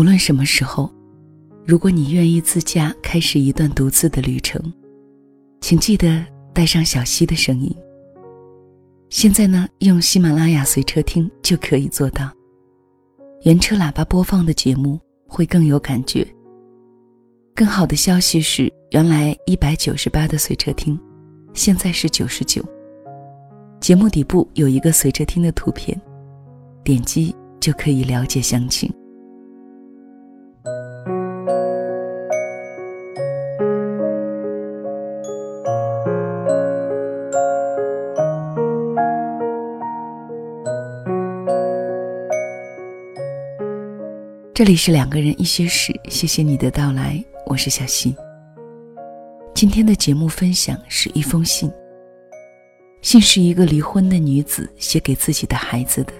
无论什么时候，如果你愿意自驾开始一段独自的旅程，请记得带上小溪的声音。现在呢，用喜马拉雅随车听就可以做到。原车喇叭播放的节目会更有感觉。更好的消息是，原来一百九十八的随车听，现在是九十九。节目底部有一个随车听的图片，点击就可以了解详情。这里是两个人一些事，谢谢你的到来，我是小溪。今天的节目分享是一封信。信是一个离婚的女子写给自己的孩子的。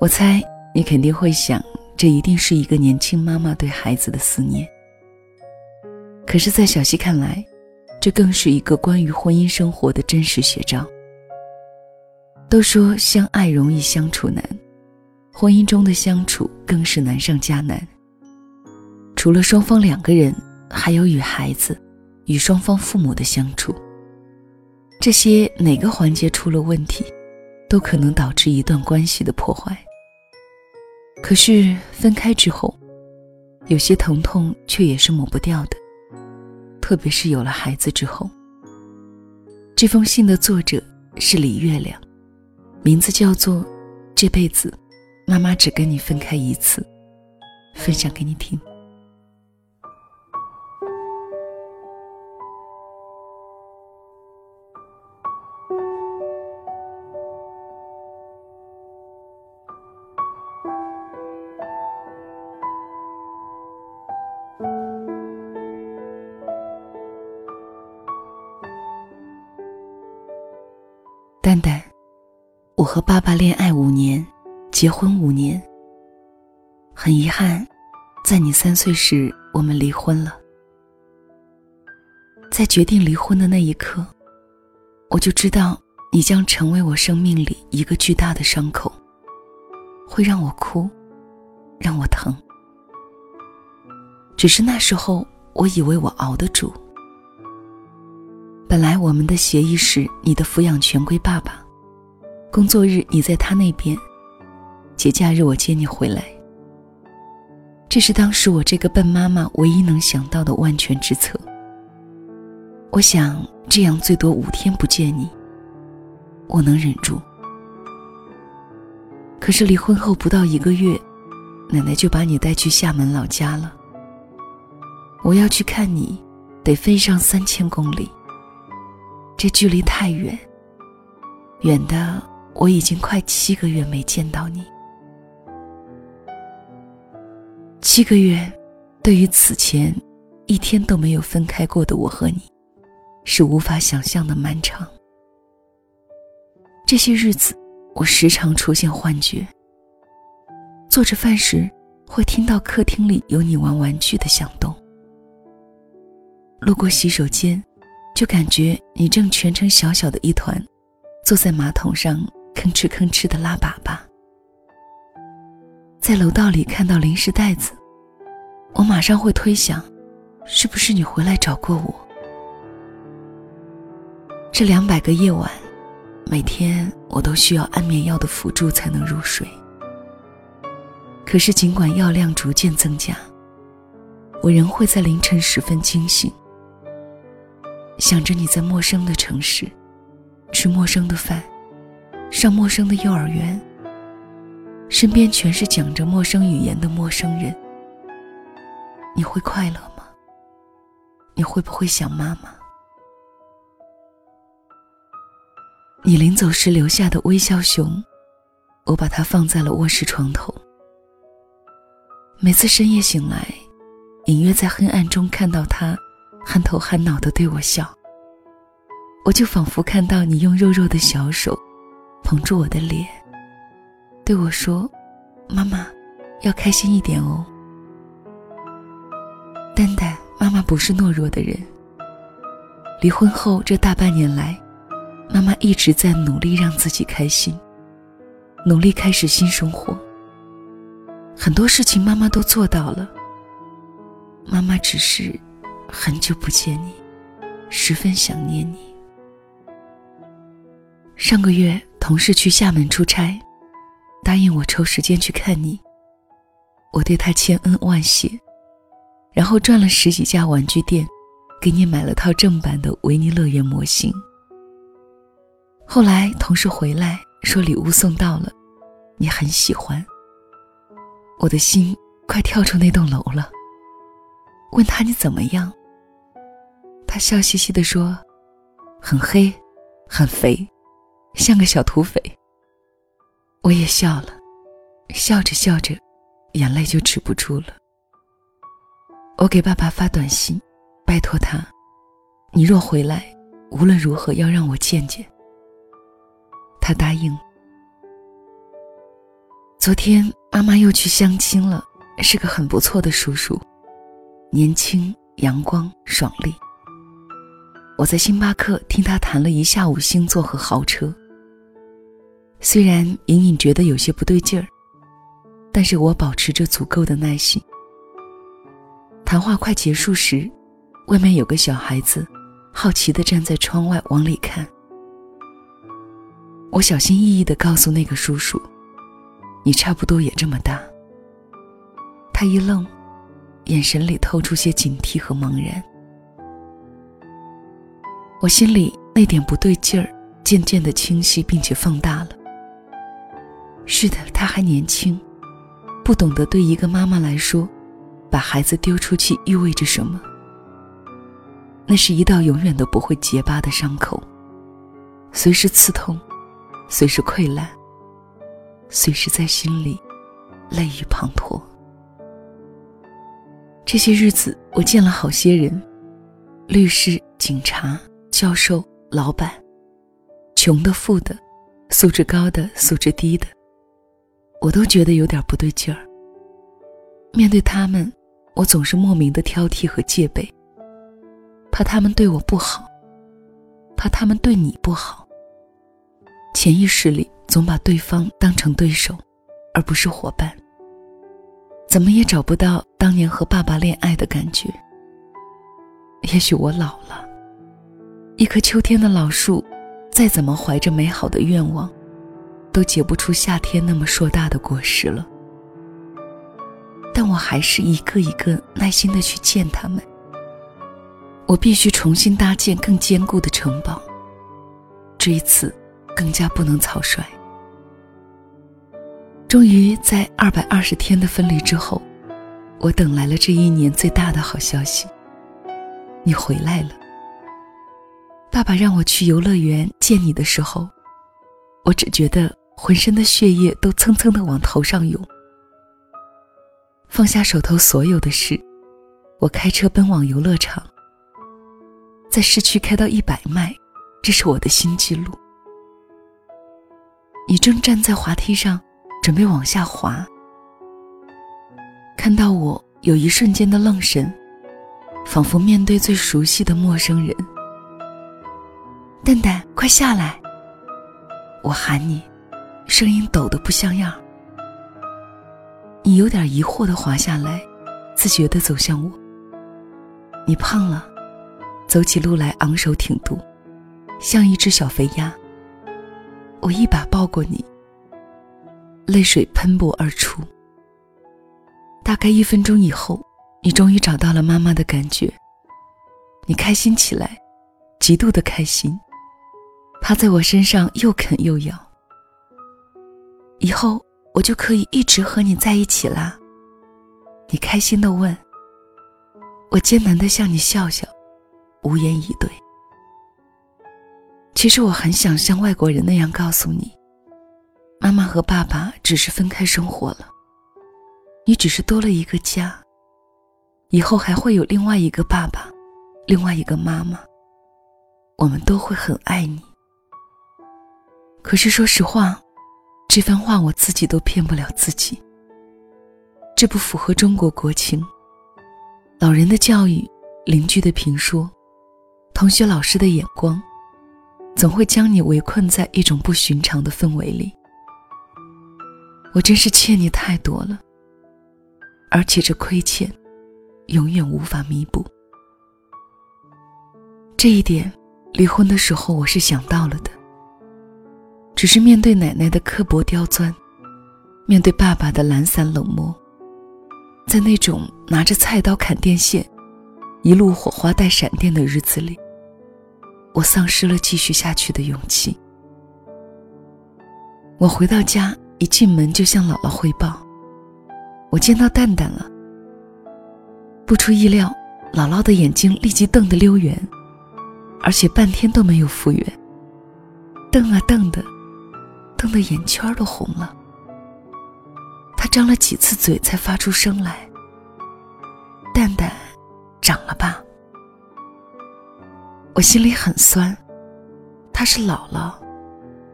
我猜你肯定会想，这一定是一个年轻妈妈对孩子的思念。可是，在小溪看来，这更是一个关于婚姻生活的真实写照。都说相爱容易相处难，婚姻中的相处更是难上加难。除了双方两个人，还有与孩子、与双方父母的相处。这些哪个环节出了问题，都可能导致一段关系的破坏。可是分开之后，有些疼痛却也是抹不掉的，特别是有了孩子之后。这封信的作者是李月亮，名字叫做《这辈子，妈妈只跟你分开一次》，分享给你听。蛋蛋，我和爸爸恋爱五年，结婚五年。很遗憾，在你三岁时，我们离婚了。在决定离婚的那一刻，我就知道你将成为我生命里一个巨大的伤口，会让我哭，让我疼。只是那时候，我以为我熬得住。本来我们的协议是，你的抚养权归爸爸，工作日你在他那边，节假日我接你回来。这是当时我这个笨妈妈唯一能想到的万全之策。我想这样最多五天不见你，我能忍住。可是离婚后不到一个月，奶奶就把你带去厦门老家了。我要去看你，得飞上三千公里。这距离太远，远的我已经快七个月没见到你。七个月，对于此前一天都没有分开过的我和你，是无法想象的漫长。这些日子，我时常出现幻觉。做着饭时，会听到客厅里有你玩玩具的响动；路过洗手间。就感觉你正蜷成小小的一团，坐在马桶上吭哧吭哧的拉粑粑。在楼道里看到零食袋子，我马上会推想，是不是你回来找过我？这两百个夜晚，每天我都需要安眠药的辅助才能入睡。可是尽管药量逐渐增加，我仍会在凌晨时分惊醒。想着你在陌生的城市，吃陌生的饭，上陌生的幼儿园，身边全是讲着陌生语言的陌生人，你会快乐吗？你会不会想妈妈？你临走时留下的微笑熊，我把它放在了卧室床头。每次深夜醒来，隐约在黑暗中看到它。憨头憨脑的对我笑，我就仿佛看到你用肉肉的小手捧住我的脸，对我说：“妈妈，要开心一点哦。”蛋蛋，妈妈不是懦弱的人。离婚后这大半年来，妈妈一直在努力让自己开心，努力开始新生活。很多事情妈妈都做到了，妈妈只是很久不见你，十分想念你。上个月同事去厦门出差，答应我抽时间去看你。我对他千恩万谢，然后转了十几家玩具店，给你买了套正版的维尼乐园模型。后来同事回来说礼物送到了，你很喜欢。我的心快跳出那栋楼了。问他你怎么样？他笑嘻嘻地说：“很黑，很肥，像个小土匪。”我也笑了，笑着笑着，眼泪就止不住了。我给爸爸发短信，拜托他：“你若回来，无论如何要让我见见。”他答应。昨天妈妈又去相亲了，是个很不错的叔叔，年轻、阳光、爽利。我在星巴克听他谈了一下午星座和豪车。虽然隐隐觉得有些不对劲儿，但是我保持着足够的耐心。谈话快结束时，外面有个小孩子，好奇的站在窗外往里看。我小心翼翼的告诉那个叔叔。你差不多也这么大。他一愣，眼神里透出些警惕和茫然。我心里那点不对劲儿渐渐的清晰并且放大了。是的，他还年轻，不懂得对一个妈妈来说，把孩子丢出去意味着什么。那是一道永远都不会结疤的伤口，随时刺痛，随时溃烂。随时在心里泪雨滂沱。这些日子，我见了好些人：律师、警察、教授、老板，穷的、富的，素质高的、素质低的，我都觉得有点不对劲儿。面对他们，我总是莫名的挑剔和戒备，怕他们对我不好，怕他们对你不好。潜意识里。总把对方当成对手，而不是伙伴。怎么也找不到当年和爸爸恋爱的感觉。也许我老了，一棵秋天的老树，再怎么怀着美好的愿望，都结不出夏天那么硕大的果实了。但我还是一个一个耐心的去见他们。我必须重新搭建更坚固的城堡。这一次，更加不能草率。终于在二百二十天的分离之后，我等来了这一年最大的好消息。你回来了。爸爸让我去游乐园见你的时候，我只觉得浑身的血液都蹭蹭的往头上涌。放下手头所有的事，我开车奔往游乐场。在市区开到一百迈，这是我的新纪录。你正站在滑梯上。准备往下滑，看到我有一瞬间的愣神，仿佛面对最熟悉的陌生人。蛋蛋，快下来！我喊你，声音抖得不像样。你有点疑惑的滑下来，自觉的走向我。你胖了，走起路来昂首挺肚，像一只小肥鸭。我一把抱过你。泪水喷薄而出。大概一分钟以后，你终于找到了妈妈的感觉。你开心起来，极度的开心，趴在我身上又啃又咬。以后我就可以一直和你在一起啦。你开心的问。我艰难的向你笑笑，无言以对。其实我很想像外国人那样告诉你。妈妈和爸爸只是分开生活了，你只是多了一个家。以后还会有另外一个爸爸，另外一个妈妈，我们都会很爱你。可是说实话，这番话我自己都骗不了自己。这不符合中国国情。老人的教育，邻居的评说，同学老师的眼光，总会将你围困在一种不寻常的氛围里。我真是欠你太多了，而且这亏欠，永远无法弥补。这一点，离婚的时候我是想到了的。只是面对奶奶的刻薄刁钻，面对爸爸的懒散冷漠，在那种拿着菜刀砍电线，一路火花带闪电的日子里，我丧失了继续下去的勇气。我回到家，一进门就向姥姥汇报：“我见到蛋蛋了。”不出意料，姥姥的眼睛立即瞪得溜圆，而且半天都没有复原，瞪啊瞪的。瞪得眼圈都红了，他张了几次嘴才发出声来。蛋蛋，长了吧？我心里很酸，他是姥姥，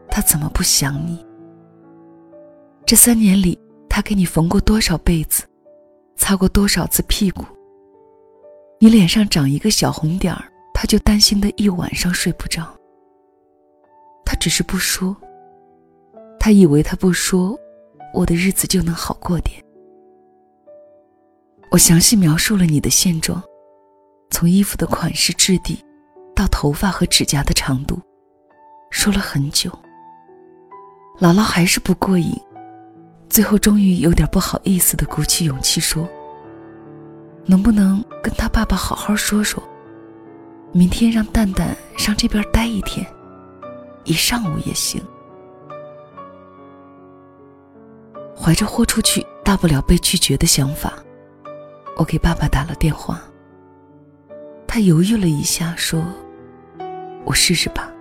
他怎么不想你？这三年里，他给你缝过多少被子，擦过多少次屁股？你脸上长一个小红点儿，他就担心的一晚上睡不着。他只是不说。他以为他不说，我的日子就能好过点。我详细描述了你的现状，从衣服的款式质地，到头发和指甲的长度，说了很久。姥姥还是不过瘾，最后终于有点不好意思的鼓起勇气说：“能不能跟他爸爸好好说说，明天让蛋蛋上这边待一天，一上午也行。”怀着豁出去大不了被拒绝的想法，我给爸爸打了电话。他犹豫了一下，说：“我试试吧。”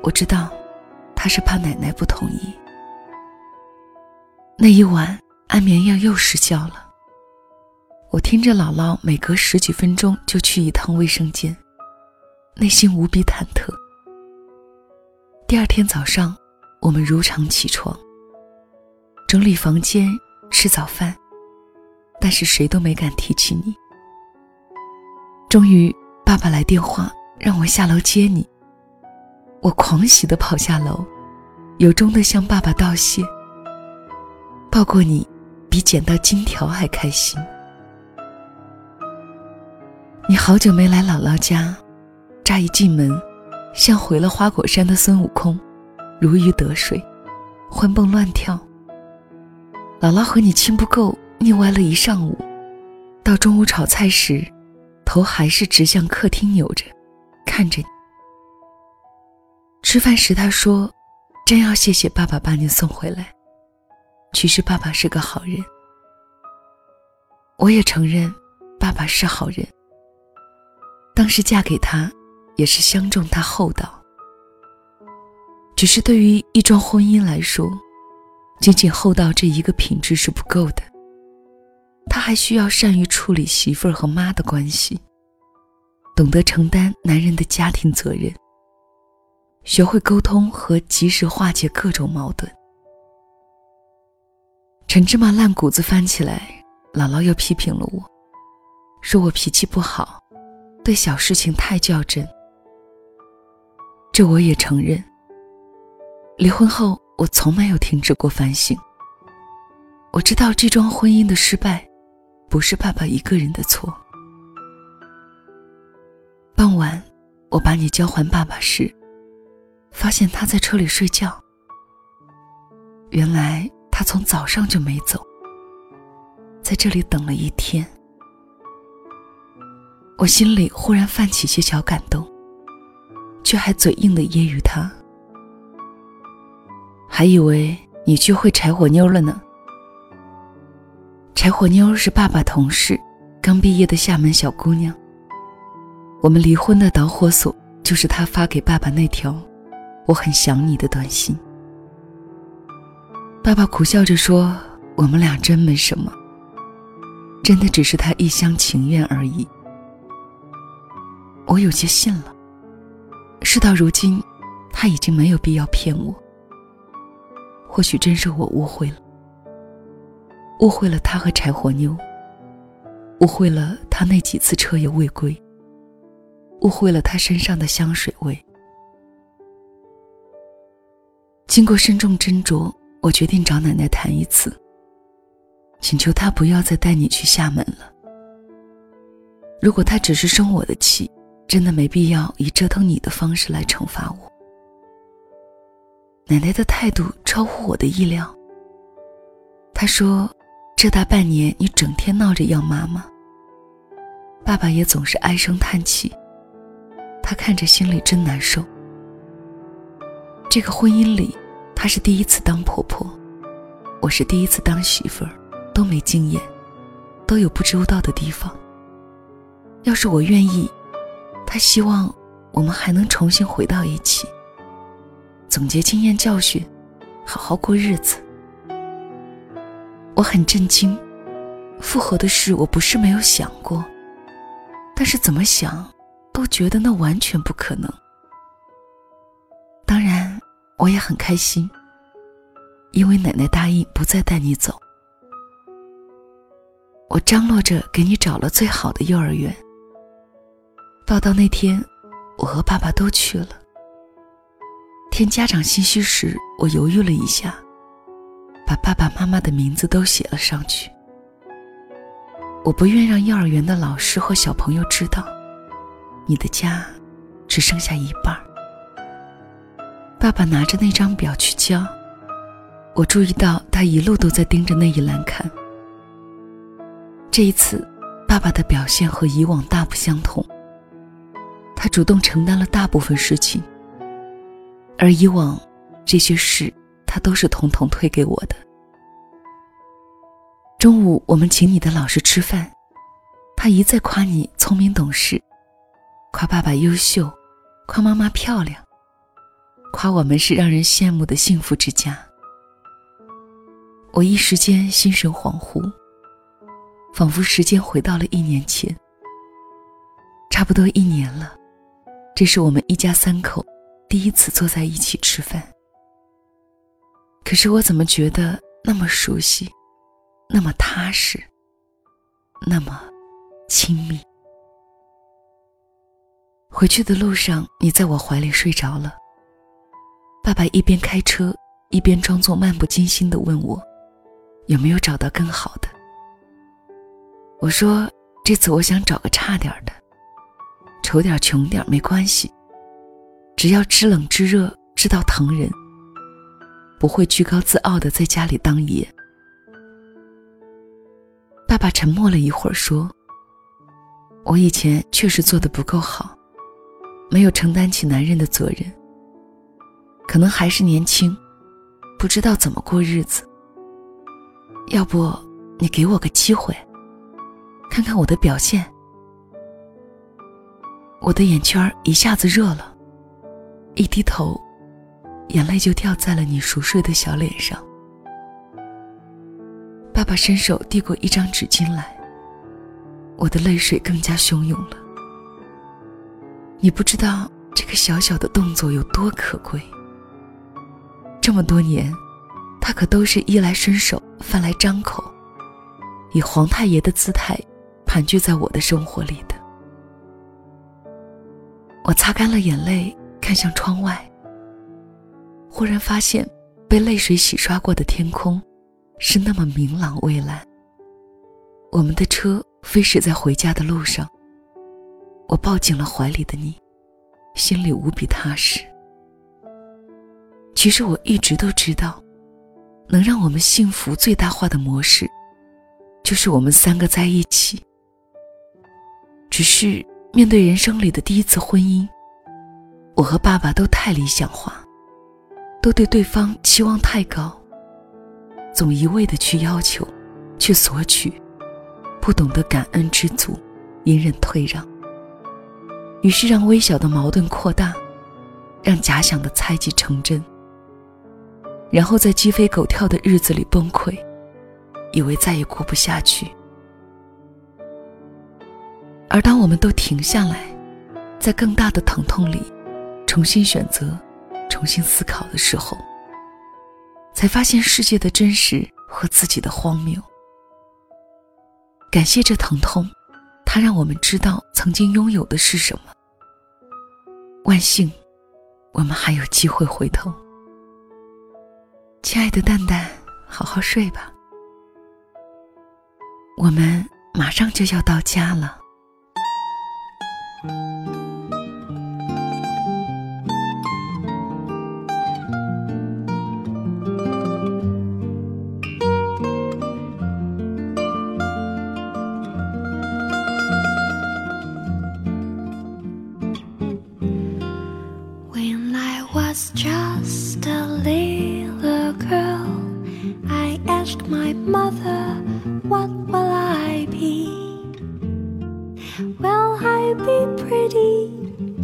我知道，他是怕奶奶不同意。那一晚，安眠药又失效了。我听着姥姥每隔十几分钟就去一趟卫生间，内心无比忐忑。第二天早上，我们如常起床。整理房间，吃早饭，但是谁都没敢提起你。终于，爸爸来电话让我下楼接你。我狂喜的跑下楼，由衷的向爸爸道谢。抱过你，比捡到金条还开心。你好久没来姥姥家，乍一进门，像回了花果山的孙悟空，如鱼得水，欢蹦乱跳。姥姥和你亲不够，腻歪了一上午，到中午炒菜时，头还是直向客厅扭着，看着你。吃饭时他说：“真要谢谢爸爸把你送回来。”其实爸爸是个好人。我也承认，爸爸是好人。当时嫁给他，也是相中他厚道。只是对于一桩婚姻来说，仅仅厚道这一个品质是不够的，他还需要善于处理媳妇儿和妈的关系，懂得承担男人的家庭责任，学会沟通和及时化解各种矛盾。陈芝麻烂谷子翻起来，姥姥又批评了我，说我脾气不好，对小事情太较真。这我也承认。离婚后。我从没有停止过反省。我知道这桩婚姻的失败，不是爸爸一个人的错。傍晚，我把你交还爸爸时，发现他在车里睡觉。原来他从早上就没走，在这里等了一天。我心里忽然泛起些小感动，却还嘴硬的揶揄他。还以为你去会柴火妞了呢。柴火妞是爸爸同事，刚毕业的厦门小姑娘。我们离婚的导火索就是她发给爸爸那条“我很想你”的短信。爸爸苦笑着说：“我们俩真没什么，真的只是他一厢情愿而已。”我有些信了。事到如今，他已经没有必要骗我。或许真是我误会了，误会了他和柴火妞，误会了他那几次彻夜未归，误会了他身上的香水味。经过慎重斟酌，我决定找奶奶谈一次。请求她不要再带你去厦门了。如果他只是生我的气，真的没必要以折腾你的方式来惩罚我。奶奶的态度超乎我的意料。她说：“这大半年你整天闹着要妈妈。”爸爸也总是唉声叹气，他看着心里真难受。这个婚姻里，她是第一次当婆婆，我是第一次当媳妇儿，都没经验，都有不周到的地方。要是我愿意，他希望我们还能重新回到一起，总结经验教训，好好过日子。我很震惊，复合的事我不是没有想过，但是怎么想，都觉得那完全不可能。当然，我也很开心，因为奶奶答应不再带你走。我张罗着给你找了最好的幼儿园。报到那天，我和爸爸都去了。填家长信息时，我犹豫了一下，把爸爸妈妈的名字都写了上去。我不愿让幼儿园的老师和小朋友知道，你的家只剩下一半。爸爸拿着那张表去交，我注意到他一路都在盯着那一栏看。这一次，爸爸的表现和以往大不相同。他主动承担了大部分事情，而以往这些事他都是统统推给我的。中午我们请你的老师吃饭，他一再夸你聪明懂事，夸爸爸优秀，夸妈妈漂亮。夸我们是让人羡慕的幸福之家。我一时间心神恍惚，仿佛时间回到了一年前。差不多一年了，这是我们一家三口第一次坐在一起吃饭。可是我怎么觉得那么熟悉，那么踏实，那么亲密？回去的路上，你在我怀里睡着了。爸爸一边开车，一边装作漫不经心的问我：“有没有找到更好的？”我说：“这次我想找个差点的，丑点穷点没关系，只要知冷知热，知道疼人，不会居高自傲的在家里当爷。”爸爸沉默了一会儿，说：“我以前确实做的不够好，没有承担起男人的责任。”可能还是年轻，不知道怎么过日子。要不你给我个机会，看看我的表现。我的眼圈一下子热了，一低头，眼泪就掉在了你熟睡的小脸上。爸爸伸手递过一张纸巾来，我的泪水更加汹涌了。你不知道这个小小的动作有多可贵。这么多年，他可都是衣来伸手、饭来张口，以皇太爷的姿态盘踞在我的生活里的。我擦干了眼泪，看向窗外，忽然发现被泪水洗刷过的天空是那么明朗蔚蓝。我们的车飞驶在回家的路上，我抱紧了怀里的你，心里无比踏实。其实我一直都知道，能让我们幸福最大化的模式，就是我们三个在一起。只是面对人生里的第一次婚姻，我和爸爸都太理想化，都对对方期望太高，总一味的去要求，去索取，不懂得感恩知足，隐忍退让，于是让微小的矛盾扩大，让假想的猜忌成真。然后在鸡飞狗跳的日子里崩溃，以为再也过不下去。而当我们都停下来，在更大的疼痛里，重新选择、重新思考的时候，才发现世界的真实和自己的荒谬。感谢这疼痛，它让我们知道曾经拥有的是什么。万幸，我们还有机会回头。亲爱的蛋蛋，好好睡吧。我们马上就要到家了。Asked my mother, What will I be? Will I be pretty?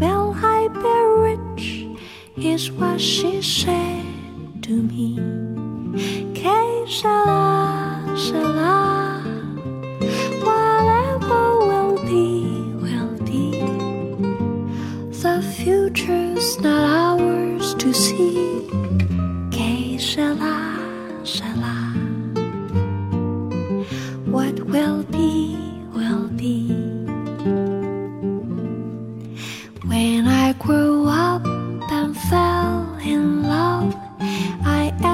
Will I be rich? Is what she said to me. Que sera, sera. Whatever will be, will be. The future's not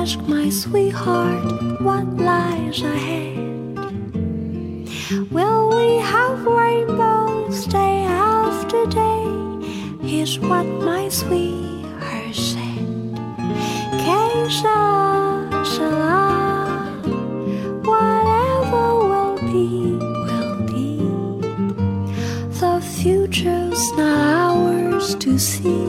I asked my sweetheart what lies ahead. Will we have rainbows day after day? Is what my sweetheart said. Sera, sera. Whatever will be, will be. The future's not ours to see.